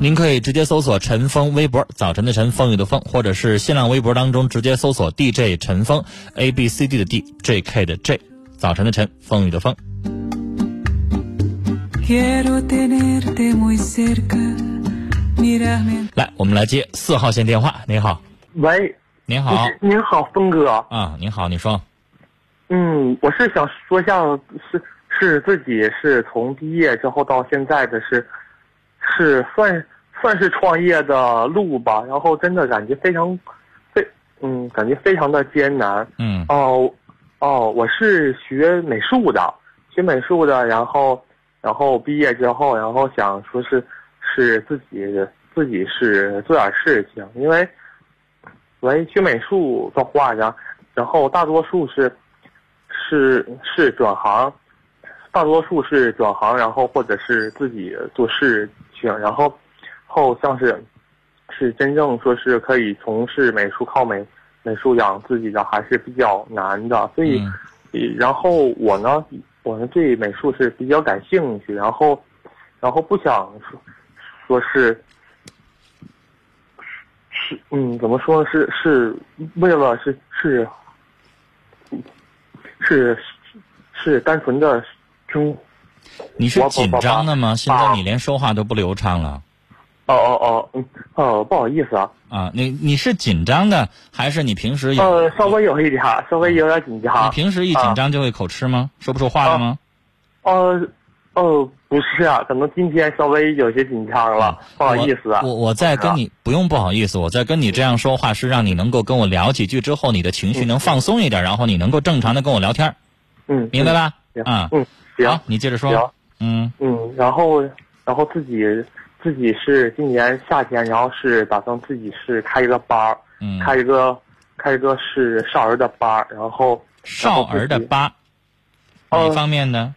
您可以直接搜索陈峰微博，早晨的晨，风雨的风，或者是新浪微博当中直接搜索 DJ 陈峰，A B C D 的 D，J K 的 J，早晨的晨，风雨的风。来，我们来接四号线电话。您好，喂，您好，您好，峰哥。啊，您好，你说。嗯，我是想说一下，是是自己是从毕业之后到现在的是。是算算是创业的路吧，然后真的感觉非常，非嗯，感觉非常的艰难。嗯。哦，哦，我是学美术的，学美术的，然后，然后毕业之后，然后想说是是自己自己是做点事情，因为，喂，学美术的话，然然后大多数是是是转行，大多数是转行，然后或者是自己做事。然后，后像是，是真正说是可以从事美术靠美美术养自己的还是比较难的，所以，然后我呢，我呢对美术是比较感兴趣，然后，然后不想说，说是，是嗯，怎么说是是为了是是，是是单纯的中。你是紧张的吗？现在你连说话都不流畅了。哦哦哦，嗯，哦，不好意思啊。啊，你你是紧张的，还是你平时有？呃，稍微有一点，稍微有点紧张。你平时一紧张就会口吃吗？说不出话了吗？呃，哦，不是啊，可能今天稍微有些紧张了，不好意思啊。我我在跟你不用不好意思，我在跟你这样说话是让你能够跟我聊几句之后，你的情绪能放松一点，然后你能够正常的跟我聊天。嗯，明白吧？啊，嗯。行，你接着说。嗯嗯，然后，然后自己自己是今年夏天，然后是打算自己是开一个班儿，嗯，开一个开一个是少儿的班儿，然后少儿的班，哪方面呢？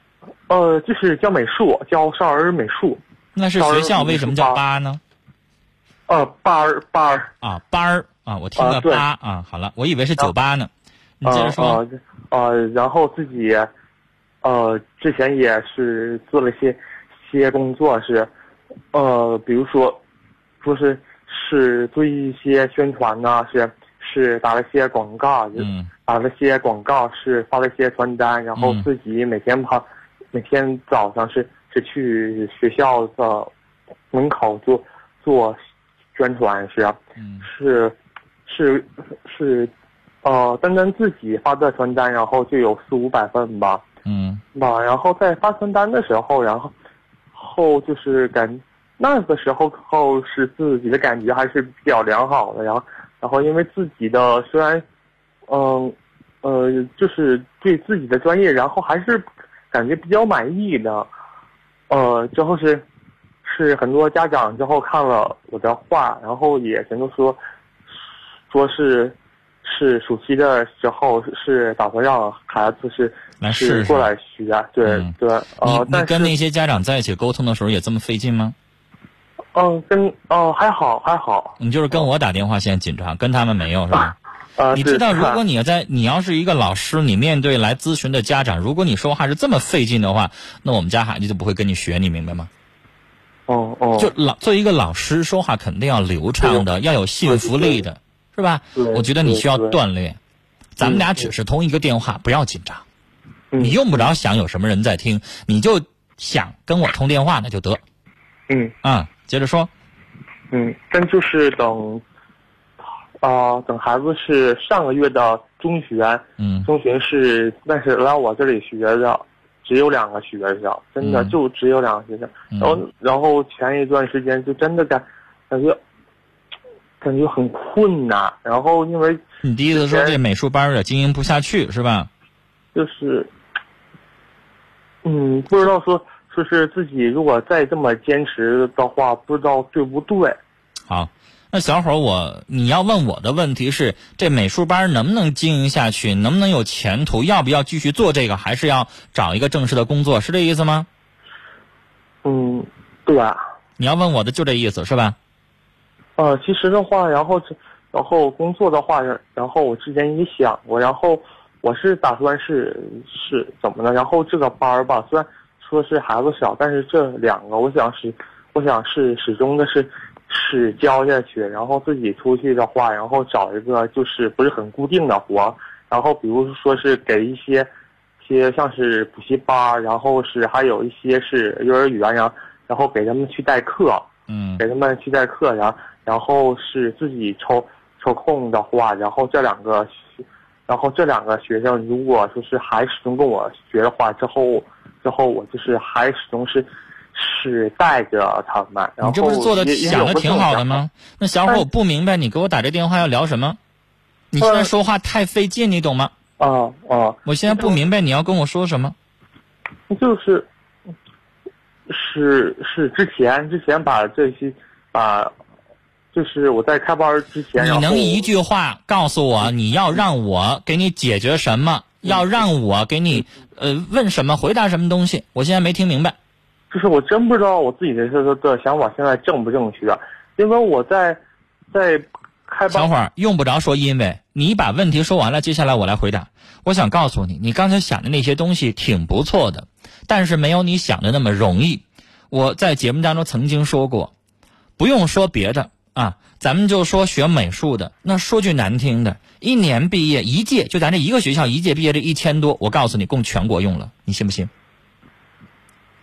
呃，就是教美术，教少儿美术。那是学校为什么叫八呢？呃，班儿班儿啊，班儿啊，我听个八啊，好了，我以为是酒吧呢。你接着说。呃，然后自己。呃，之前也是做了些些工作，是，呃，比如说，说是是做一些宣传呐，是是打了些广告，嗯，打了些广告，是发了些传单，然后自己每天跑，每天早上是是去学校的门口做做宣传，是啊，是是是，呃，单单自己发的传单，然后就有四五百份吧。嘛，然后在发传单的时候，然后后就是感那个时候后是自己的感觉还是比较良好的，然后然后因为自己的虽然嗯呃，就是对自己的专业，然后还是感觉比较满意的。呃，之后是是很多家长之后看了我的画，然后也全都说说是是暑期的时候是打算让孩子是来试过来学，对、嗯。对，你呃，你跟那些家长在一起沟通的时候也这么费劲吗？嗯跟哦还好还好，你就是跟我打电话现在紧张，跟他们没有是吧？呃，你知道，如果你要在你要是一个老师，你面对来咨询的家长，如果你说话是这么费劲的话，那我们家孩子就不会跟你学，你明白吗？哦哦，就老作为一个老师说话肯定要流畅的，要有信服力的，是吧？我觉得你需要锻炼。咱们俩嗯只是通一个电话，不要紧张。嗯你用不着想有什么人在听，你就想跟我通电话那就得嗯啊。接着说，嗯，但就是等啊、等孩子是上个月的中学，嗯中学是，但是来我这里学的只有两个学校，真的嗯就只有两个学校。嗯然后，然后前一段时间就真的感感觉感觉很困难。然后因为你第一次说这美术班儿也经营不下去是吧？就是，嗯，不知道说说是自己如果再这么坚持的话，不知道对不对。好，那小伙儿，我你要问我的问题是，这美术班能不能经营下去，能不能有前途，要不要继续做这个，还是要找一个正式的工作，是这意思吗？嗯，对。啊你要问我的就这意思是吧？呃，其实的话，然后这，然后工作的话，然后我之前也想过，然后我是打算是是怎么呢？然后这个班儿吧，虽然说是孩子少，但是这两个，我想是，我想是始终的是是教下去，然后自己出去的话，然后找一个就是不是很固定的活，然后比如说是给一些些像是补习班，然后是还有一些是幼儿园，然后然后给他们去代课。嗯给他们去代课，然后然后是自己抽抽空的话，然后这两个，然后这两个学生如果说是还始终跟我学的话，之后之后我就是还始终是是带着他们，然后你这不是做的想的挺好的吗？那小伙我不明白你给我打这电话要聊什么？你现在说话太费劲，你懂吗？啊啊，我现在不明白你要跟我说什么。就是是是之前之前把这些把。就是我在开班之前，你能一句话告诉我你要让我给你解决什么？要让我给你呃问什么？回答什么东西？我现在没听明白。就是我真不知道我自己的这个的想法现在正不正确，因为我在在开班小会儿用不着说因为，你把问题说完了，接下来我来回答。我想告诉你，你刚才想的那些东西挺不错的，但是没有你想的那么容易。我在节目当中曾经说过，不用说别的啊，咱们就说学美术的。那说句难听的，一年毕业一届，就咱这一个学校一届毕业这一千多，我告诉你，供全国用了，你信不信？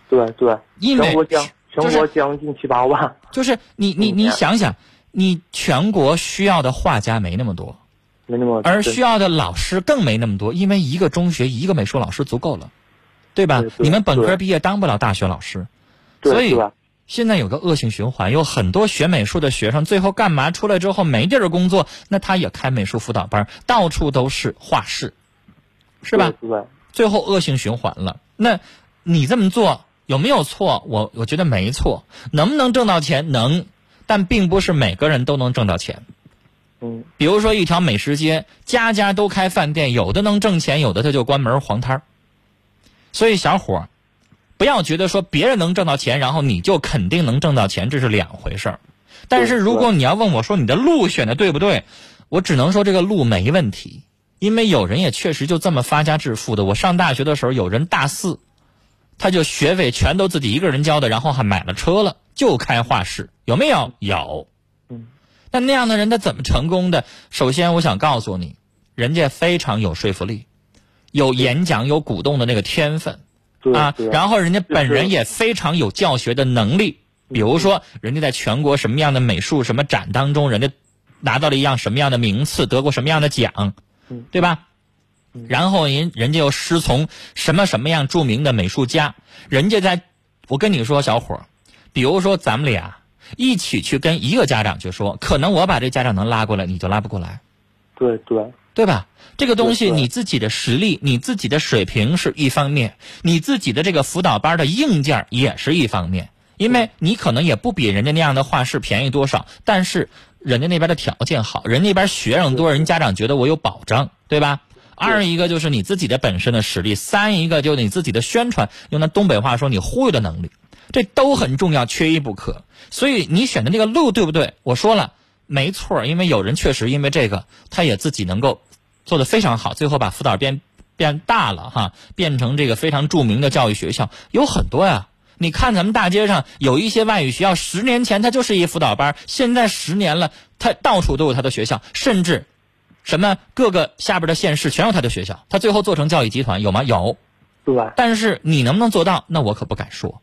对对，因为全国将全国将近七八万，就是你你你嗯想想，你全国需要的画家没那么多。没那么多而需要的老师更没那么多，因为一个中学一个美术老师足够了，对吧？对对你们本科毕业当不了大学老师，对所以对现在有个恶性循环，有很多学美术的学生最后干嘛？出来之后没地儿工作，那他也开美术辅导班，到处都是画室，是吧？最后恶性循环了。那你这么做有没有错？我我觉得没错。能不能挣到钱？能，但并不是每个人都能挣到钱。嗯比如说一条美食街，家家都开饭店，有的能挣钱，有的他就关门黄摊儿。所以小伙儿，不要觉得说别人能挣到钱，然后你就肯定能挣到钱，这是两回事儿。但是如果你要问我说你的路选的对不对，我只能说这个路没问题，因为有人也确实就这么发家致富的。我上大学的时候，有人大四，他就学费全都自己一个人交的，然后还买了车了，就开画室，有没有？有。嗯，那那样的人他怎么成功的？首先，我想告诉你，人家非常有说服力，有演讲、有鼓动的那个天分啊。对对然后人家本人也非常有教学的能力，比如说人家在全国什么样的美术什么展当中，人家拿到了一样什么样的名次，得过什么样的奖嗯，对吧？然后人人家又师从什么什么样著名的美术家，人家在，我跟你说，小伙儿，比如说咱们俩一起去跟一个家长去说，可能我把这家长能拉过来，你就拉不过来。对对对吧？这个东西你自己的实力、你自己的水平是一方面，你自己的这个辅导班的硬件也是一方面，因为你可能也不比人家那样的画室便宜多少，但是人家那边的条件好，人那边学生多，人家长觉得我有保障，对吧？二一个就是你自己的本身的实力，三一个就是你自己的宣传，用那东北话说你忽悠的能力，这都很重要，缺一不可。所以你选的那个路对不对？我说了，没错，因为有人确实因为这个，他也自己能够做得非常好，最后把辅导变变大了哈，变成这个非常著名的教育学校，有很多呀。你看咱们大街上有一些外语学校，十年前它就是一辅导班，现在十年了，它到处都有它的学校，甚至什么各个下边的县市全有它的学校，它最后做成教育集团有吗？有。对，但是你能不能做到？那我可不敢说。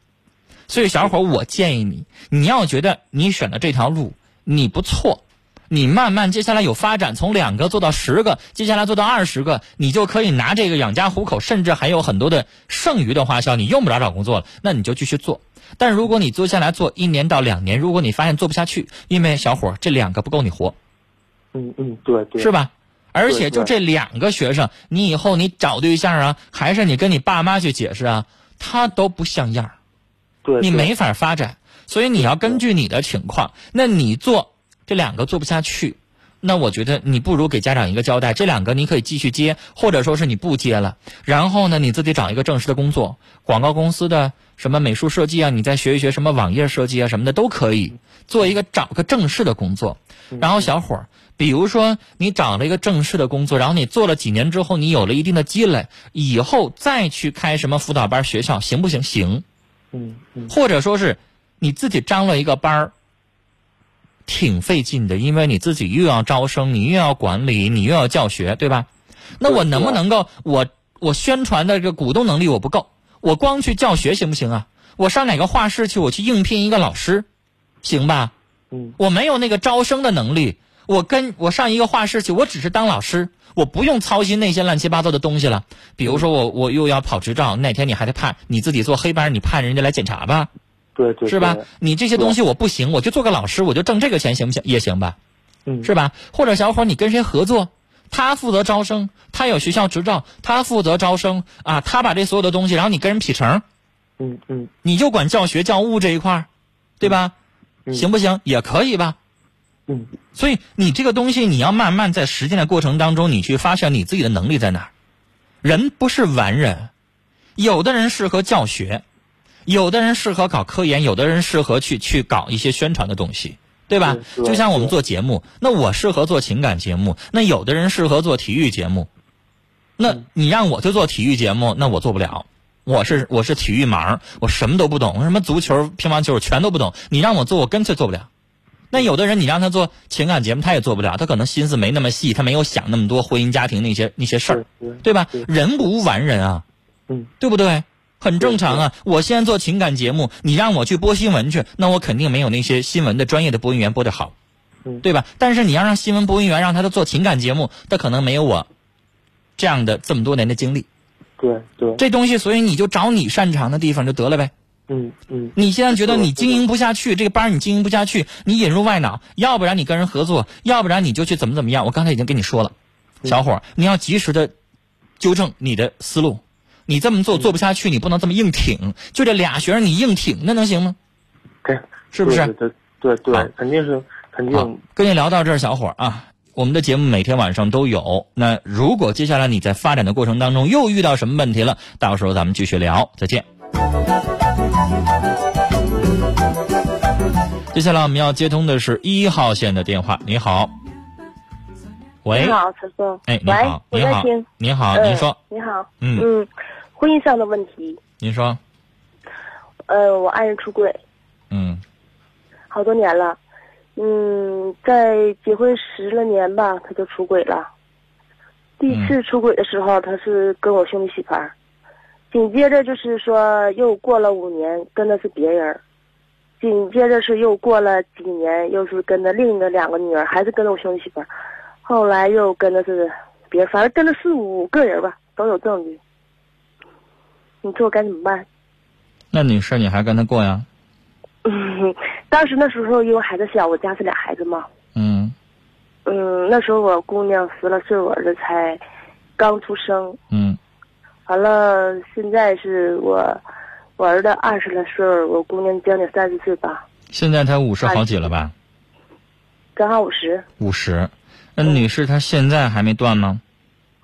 所以小伙儿，我建议你，你要觉得你选的这条路你不错，你慢慢接下来有发展，从两个做到十个，接下来做到二十个，你就可以拿这个养家糊口，甚至还有很多的剩余的花销，你用不着找工作了，那你就继续做。但如果你做下来做一年到两年，如果你发现做不下去，因为小伙儿这两个不够你活，嗯嗯，对对，是？吧？而且就这两个学生，你以后你找对象啊，还是你跟你爸妈去解释啊，他都不像样儿。对你没法发展，所以你要根据你的情况，那你做这两个做不下去，那我觉得你不如给家长一个交代，这两个你可以继续接，或者说是你不接了，然后呢你自己找一个正式的工作，广告公司的什么美术设计啊，你再学一学什么网页设计啊什么的都可以，做一个找个正式的工作，然后小伙儿。比如说，你找了一个正式的工作，然后你做了几年之后，你有了一定的积累，以后再去开什么辅导班学校，行不行？行。嗯嗯或者说是你自己张了一个班儿，挺费劲的，因为你自己又要招生，你又要管理，你又要教学，对吧？那我能不能够，我我宣传的这个鼓动能力我不够，我光去教学行不行啊？我上哪个画室去，我去应聘一个老师，行吧？嗯我没有那个招生的能力，我跟我上一个画室去，我只是当老师，我不用操心那些乱七八糟的东西了。比如说我我又要跑执照，哪天你还得判你自己做黑班，你判人家来检查吧，对对，是吧？你这些东西我不行，我就做个老师，我就挣这个钱行不行？也行吧，嗯，是吧？或者小伙你跟谁合作？他负责招生，他有学校执照，他负责招生啊，他把这所有的东西，然后你跟人劈成，嗯嗯你就管教学教务这一块儿，对吧？嗯行不行？也可以吧。嗯所以你这个东西，你要慢慢在实践的过程当中，你去发现你自己的能力在哪儿。人不是完人，有的人适合教学，有的人适合搞科研，有的人适合去去搞一些宣传的东西，对吧？就像我们做节目，那我适合做情感节目，那有的人适合做体育节目，那你让我去做体育节目，那我做不了。我是我是体育盲，我什么都不懂，什么足球、乒乓球我全都不懂。你让我做，我干脆做不了。那有的人你让他做情感节目，他也做不了，他可能心思没那么细，他没有想那么多婚姻家庭那些那些事儿，对吧？人无完人啊，嗯对不对？很正常啊。我现在做情感节目，你让我去播新闻去，那我肯定没有那些新闻的专业的播音员播的好，嗯对吧？但是你要让新闻播音员让他都做情感节目，他可能没有我这样的这么多年的经历。对对，这东西，所以你就找你擅长的地方就得了呗。嗯嗯你现在觉得你经营不下去，这个班儿你经营不下去，你引入外脑，要不然你跟人合作，要不然你就去怎么怎么样。我刚才已经跟你说了，小伙儿，你要及时的纠正你的思路。你这么做做不下去，你不能这么硬挺。就这俩学生你硬挺，那能行吗？对，是不是？对对对，肯定是肯好定，跟你聊到这儿，小伙儿啊，我们的节目每天晚上都有。那如果接下来你在发展的过程当中又遇到什么问题了，到时候咱们继续聊。再见。接下来我们要接通的是一号线的电话。你好，喂，你好，陈峰。哎，你好，，你好你好，嗯您说，你好。嗯嗯，婚姻上的问题，您说，呃，我爱人出轨嗯。好多年了，嗯，在结婚十来年吧，他就出轨了。第一次出轨的时候，他是跟我兄弟媳妇儿，紧接着就是说又过了五年，跟的是别人，紧接着是又过了几年，又是跟着另一个两个女儿，还是跟着我兄弟媳妇儿，后来又跟的是别人，反正跟了四五个人吧，都有证据。你说我该怎么办？那你是你还跟他过呀？嗯，当时那时候因为孩子小，我家是俩孩子嘛，嗯嗯，嗯，那时候我姑娘十来岁，我儿子才刚出生。嗯完了，现在是我我儿子二十来岁，我姑娘将近三十岁吧，现在他五十好几了吧？刚好五十。五十。那女士她现在还没断吗？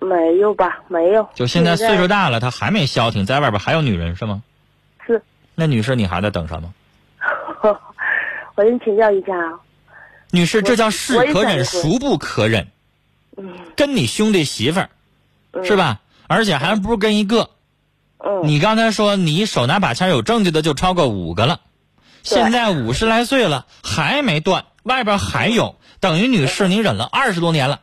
没有吧？没有。就现在岁数大了，他还没消停，在外边还有女人是吗？是。那女士你还在等什么？我跟你请教一下啊。女士，这叫是可忍，孰不可忍？嗯跟你兄弟媳妇儿是吧？而且还不是跟一个。嗯。你刚才说你手拿把掐有证据的就超过五个了，现在五十来岁了还没断，外边还有，等于女士你忍了二十多年了，嗯，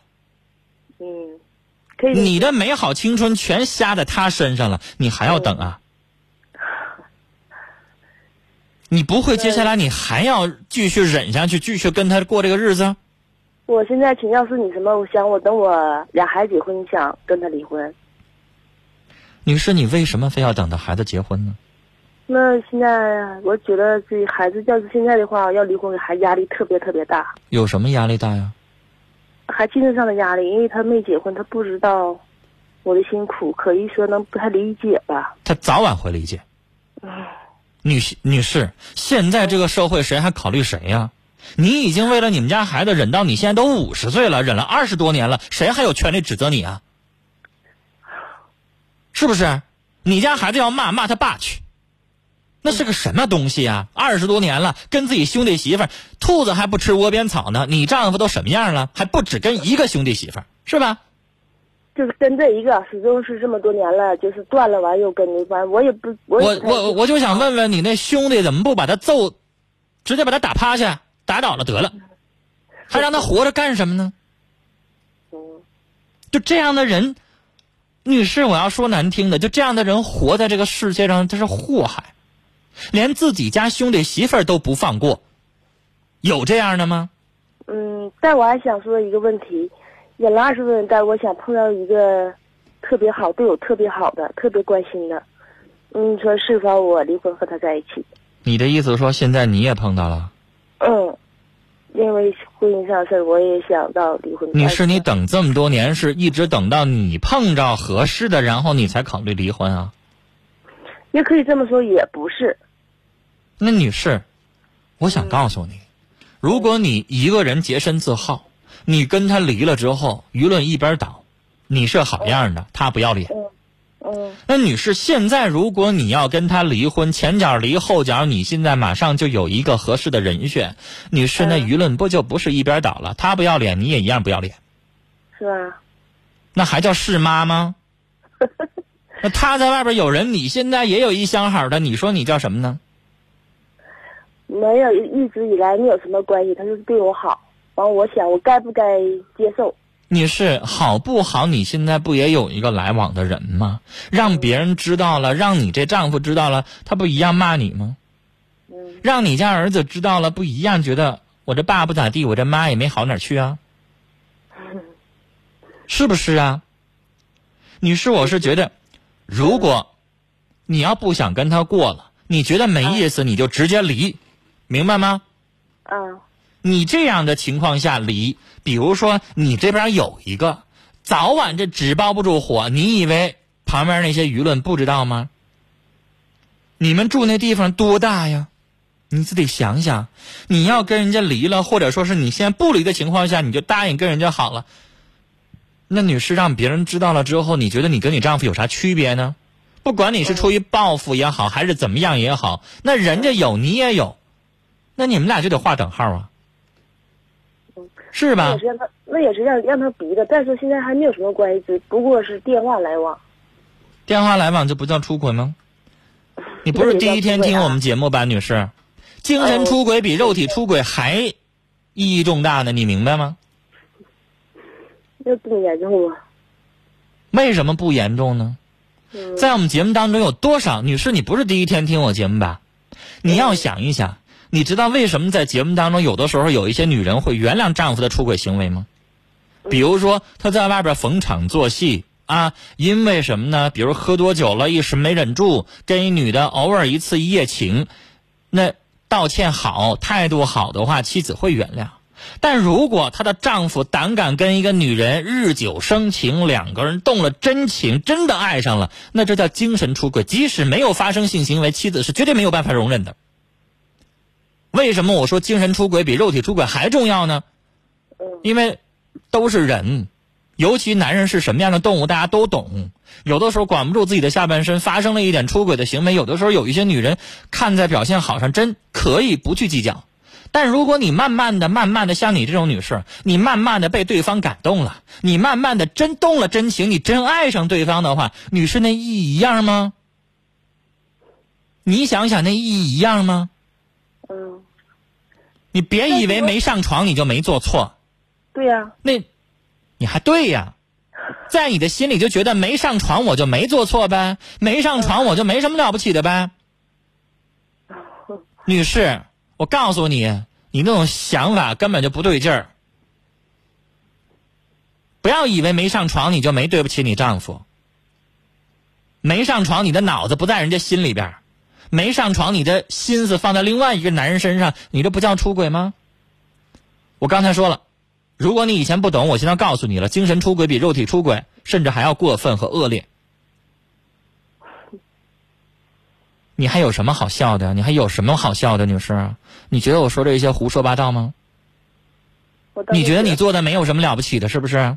可以。你的美好青春全瞎在他身上了，你还要等啊？你不会接下来你还要继续忍下去，继续跟他过这个日子？我现在请教是你什么？我想我等我俩孩子结婚，想跟他离婚。女士，你为什么非要等到孩子结婚呢？那现在我觉得这孩子要是现在的话，要离婚，还压力特别特别大，有什么压力大呀？还精神上的压力，因为他没结婚，他不知道我的辛苦，可以说能不太理解吧。他早晚会理解。女士女士，现在这个社会谁还考虑谁呀？你已经为了你们家孩子忍到你现在都五十岁了，忍了二十多年了，谁还有权利指责你啊？是不是？你家孩子要骂骂他爸去，那是个什么东西啊？二十多年了，跟自己兄弟媳妇儿，兔子还不吃窝边草呢。你丈夫都什么样了？还不止跟一个兄弟媳妇儿，是吧？就是跟这一个，始终是这么多年了，就是断了完又跟着完，我也不，我我我就想问问你那兄弟怎么不把他揍，直接把他打趴下，打倒了得了，还让他活着干什么呢？嗯就这样的人，女士，我要说难听的，就这样的人活在这个世界上，这是祸害，连自己家兄弟媳妇儿都不放过，有这样的吗？嗯，但我还想说一个问题，演了二十多年，但我想碰到一个特别好、对我特别好的、特别关心的，嗯，你说是否我离婚和他在一起？你的意思说现在你也碰到了？嗯，因为婚姻上的事儿，我也想到离婚。你是，你等这么多年是一直等到你碰着合适的，然后你才考虑离婚啊？也可以这么说，也不是。那女士，我想告诉你，如果你一个人洁身自好，你跟他离了之后，舆论一边倒，你是好样的，他不要脸。嗯那女士，现在如果你要跟他离婚，前脚离后脚，你现在马上就有一个合适的人选，女士，那舆论不就不是一边倒了？他不要脸，你也一样不要脸，是吧？那还叫是妈吗？那他在外边有人，你现在也有一相好的，你说你叫什么呢？没有，一直以来没有什么关系，他就是对我好。完，我想我该不该接受？你是，好不好？你现在不也有一个来往的人吗？让别人知道了，让你这丈夫知道了，他不一样骂你吗？嗯让你家儿子知道了，不一样觉得我这爸不咋地，我这妈也没好哪儿去啊？是不是啊？女士，我是觉得，如果你要不想跟他过了，你觉得没意思，你就直接离，明白吗？嗯，你这样的情况下离，比如说你这边有一个，早晚这纸包不住火，你以为旁边那些舆论不知道吗？你们住那地方多大呀？你自己想想，你要跟人家离了，或者说是你现在不离的情况下，你就答应跟人家好了。那女士让别人知道了之后，你觉得你跟你丈夫有啥区别呢？不管你是出于报复也好，还是怎么样也好，那人家有你也有，那你们俩就得划等号啊，是那吧也？是让他，那也是让让他逼的，但是现在还没有什么关系，只不过是电话来往。电话来往就不叫出轨吗？你不是第一天听我们节目吧，女士？精神出轨比肉体出轨还意义重大呢，你明白吗？那这么严重吗？为什么不严重呢？嗯在我们节目当中有多少女士？你不是第一天听我节目吧？你要想一想，你知道为什么在节目当中有的时候有一些女人会原谅丈夫的出轨行为吗？比如说他在外边逢场作戏啊，因为什么呢？比如喝多酒了，一时没忍住，跟一女的偶尔一次一夜情，那道歉好，态度好的话，妻子会原谅。但如果她的丈夫胆敢跟一个女人日久生情，两个人动了真情，真的爱上了，那这叫精神出轨。即使没有发生性行为，妻子是绝对没有办法容忍的。为什么我说精神出轨比肉体出轨还重要呢？因为都是人，尤其男人是什么样的动物，大家都懂。有的时候管不住自己的下半身，发生了一点出轨的行为，有的时候有一些女人看在表现好上，真可以不去计较。但如果你慢慢的、慢慢的，像你这种女士，你慢慢的被对方感动了，你慢慢的真动了真情，你真爱上对方的话，女士那意义一样吗？你想想那意义一样吗？嗯，你别以为没上床你就没做错，对呀、那，你还对呀，在你的心里就觉得没上床我就没做错呗，没上床我就没什么了不起的呗。女士，我告诉你，你那种想法根本就不对劲儿。不要以为没上床你就没对不起你丈夫。没上床，你的脑子不在人家心里边没上床，你的心思放在另外一个男人身上，你这不叫出轨吗？我刚才说了，如果你以前不懂，我现在告诉你了，精神出轨比肉体出轨甚至还要过分和恶劣。你还有什么好笑的？你还有什么好笑的，女士？你觉得我说这些胡说八道吗？你觉得你做的没有什么了不起的，是不是？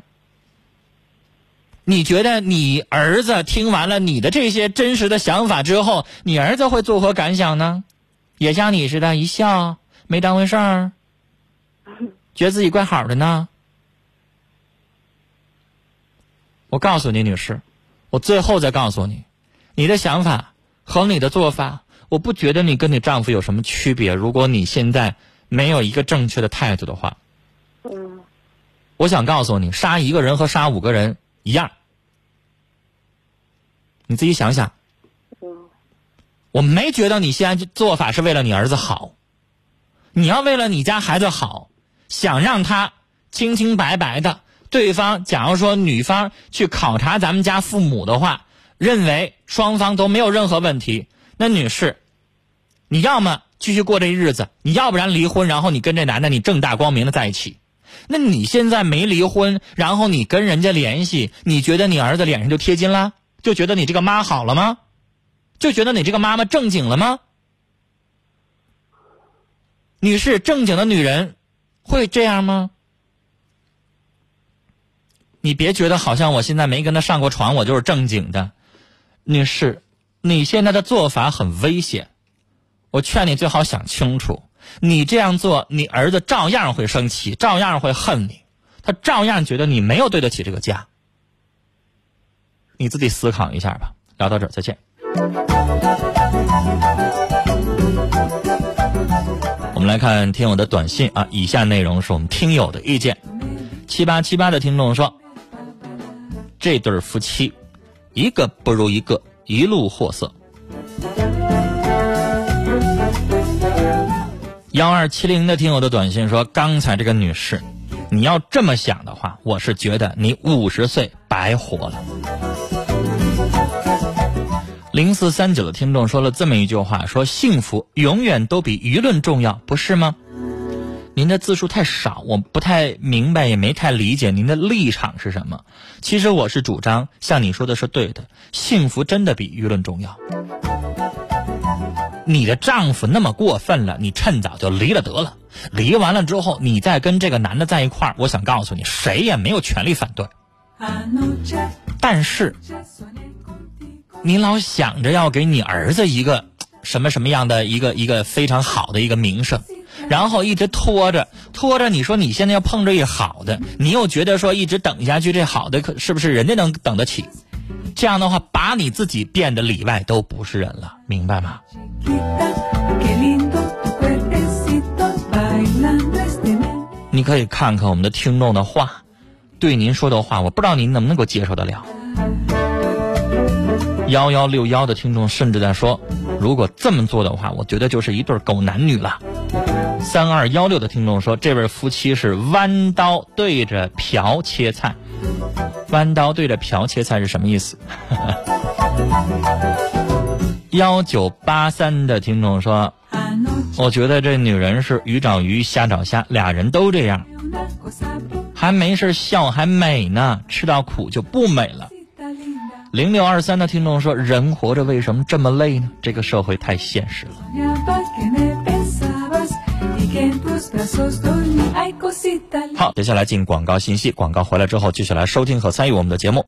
你觉得你儿子听完了你的这些真实的想法之后，你儿子会作何感想呢？也像你似的，一笑没当回事儿，觉得自己怪好的呢？我告诉你，女士，我最后再告诉你，你的想法和你的做法，我不觉得你跟你丈夫有什么区别。如果你现在没有一个正确的态度的话，嗯我想告诉你，杀一个人和杀五个人一样。你自己想想，嗯我没觉得你现在做法是为了你儿子好。你要为了你家孩子好，想让他清清白白的，对方假如说女方去考察咱们家父母的话，认为双方都没有任何问题，那女士，你要么继续过这日子，你要不然离婚，然后你跟这男的你正大光明的在一起。那你现在没离婚，然后你跟人家联系，你觉得你儿子脸上就贴金了？就觉得你这个妈好了吗？就觉得你这个妈妈正经了吗？女士，正经的女人会这样吗？你别觉得好像我现在没跟他上过床，我就是正经的。女士，你现在的做法很危险，我劝你最好想清楚。你这样做，你儿子照样会生气，照样会恨你，他照样觉得你没有对得起这个家。你自己思考一下吧。聊到这儿，再见。我们来看听友的短信啊，以下内容是我们听友的意见。七八七八的听众说，这对夫妻，一个不如一个，一路货色。幺二七零的听友的短信说，刚才这个女士，你要这么想的话，我是觉得你五十岁白活了。零四三九的听众说了这么一句话，说幸福永远都比舆论重要，不是吗？您的字数太少，我不太明白，也没太理解您的立场是什么。其实我是主张，像你说的是对的，幸福真的比舆论重要。你的丈夫那么过分了，你趁早就离了得了。离完了之后，你再跟这个男的在一块儿，我想告诉你，谁也没有权利反对。但是，你老想着要给你儿子一个什么什么样的一个一个非常好的一个名声，然后一直拖着拖着，你说你现在要碰着一好的，你又觉得说一直等下去这好的可是不是人家能等得起？这样的话，把你自己变得里外都不是人了，明白吗？你可以看看我们的听众的话，对您说的话，我不知道您能不能够接受得了。幺幺六幺的听众甚至在说，如果这么做的话，我觉得就是一对狗男女了。三二幺六的听众说，这位夫妻是弯刀对着瓢切菜。弯刀对着瓢切菜是什么意思？幺九八三的听众说，我觉得这女人是鱼找鱼，虾找虾，俩人都这样，还没事笑还美呢，吃到苦就不美了。零六二三的听众说：“人活着为什么这么累呢？这个社会太现实了。”好，接下来进广告信息，广告回来之后继续来收听和参与我们的节目。